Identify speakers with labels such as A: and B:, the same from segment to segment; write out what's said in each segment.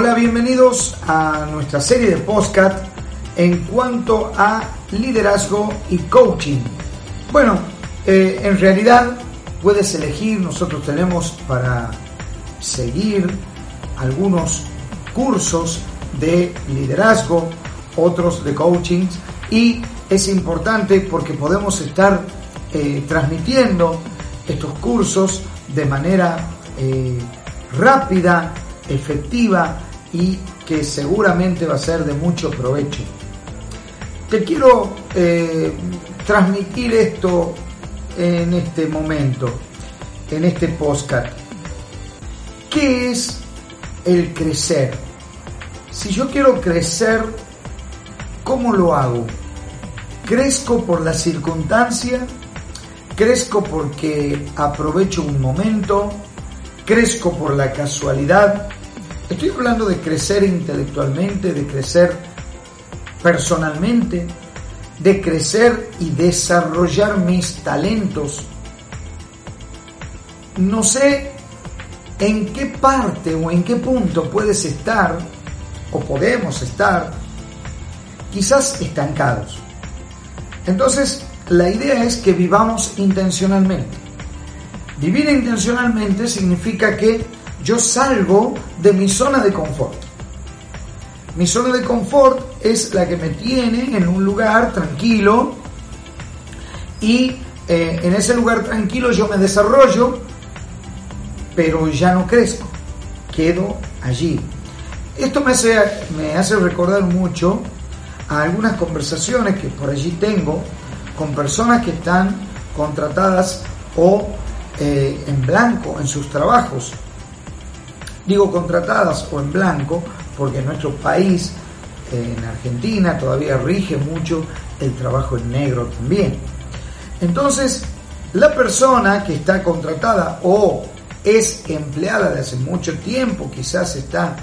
A: Hola, bienvenidos a nuestra serie de podcast en cuanto a liderazgo y coaching. Bueno, eh, en realidad puedes elegir, nosotros tenemos para seguir algunos cursos de liderazgo, otros de coaching y es importante porque podemos estar eh, transmitiendo estos cursos de manera eh, rápida, efectiva y que seguramente va a ser de mucho provecho. Te quiero eh, transmitir esto en este momento, en este podcast. ¿Qué es el crecer? Si yo quiero crecer, ¿cómo lo hago? ¿Crezco por la circunstancia? ¿Crezco porque aprovecho un momento? ¿Crezco por la casualidad? Estoy hablando de crecer intelectualmente, de crecer personalmente, de crecer y desarrollar mis talentos. No sé en qué parte o en qué punto puedes estar o podemos estar quizás estancados. Entonces, la idea es que vivamos intencionalmente. Vivir intencionalmente significa que yo salgo de mi zona de confort. Mi zona de confort es la que me tiene en un lugar tranquilo y eh, en ese lugar tranquilo yo me desarrollo, pero ya no crezco, quedo allí. Esto me hace, me hace recordar mucho a algunas conversaciones que por allí tengo con personas que están contratadas o eh, en blanco en sus trabajos Digo contratadas o en blanco porque en nuestro país, en Argentina, todavía rige mucho el trabajo en negro también. Entonces, la persona que está contratada o es empleada de hace mucho tiempo, quizás está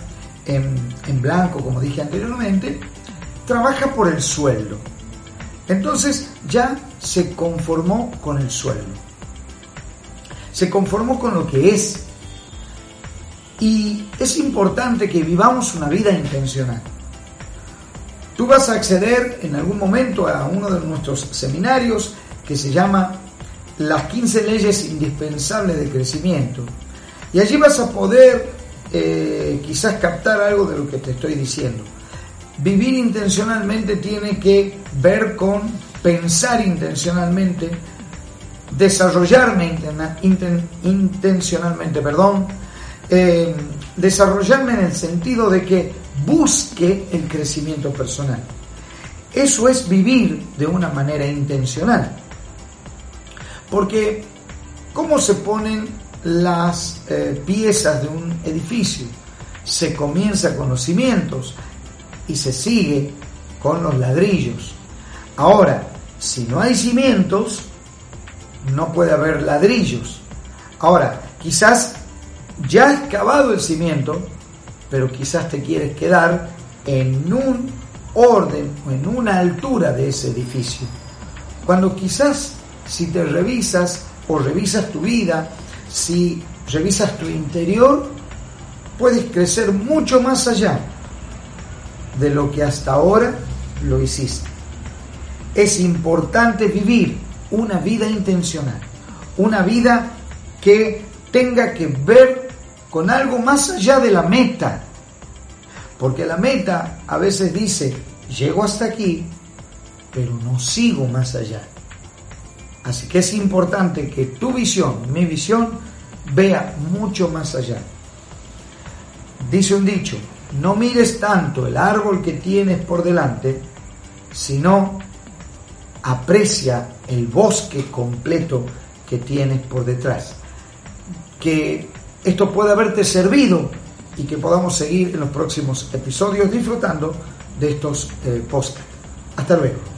A: en, en blanco, como dije anteriormente, trabaja por el sueldo. Entonces ya se conformó con el sueldo. Se conformó con lo que es y es importante que vivamos una vida intencional. Tú vas a acceder en algún momento a uno de nuestros seminarios que se llama Las 15 leyes indispensables de crecimiento. Y allí vas a poder eh, quizás captar algo de lo que te estoy diciendo. Vivir intencionalmente tiene que ver con pensar intencionalmente, desarrollarme intencionalmente, perdón, eh, desarrollarme en el sentido de que busque el crecimiento personal. Eso es vivir de una manera intencional. Porque, ¿cómo se ponen las eh, piezas de un edificio? Se comienza con los cimientos y se sigue con los ladrillos. Ahora, si no hay cimientos, no puede haber ladrillos. Ahora, quizás ya has cavado el cimiento, pero quizás te quieres quedar en un orden o en una altura de ese edificio. Cuando quizás si te revisas o revisas tu vida, si revisas tu interior, puedes crecer mucho más allá de lo que hasta ahora lo hiciste. Es importante vivir una vida intencional, una vida que tenga que ver con algo más allá de la meta. Porque la meta a veces dice, llego hasta aquí, pero no sigo más allá. Así que es importante que tu visión, mi visión, vea mucho más allá. Dice un dicho, no mires tanto el árbol que tienes por delante, sino aprecia el bosque completo que tienes por detrás. Que esto pueda haberte servido y que podamos seguir en los próximos episodios disfrutando de estos eh, podcasts. Hasta luego.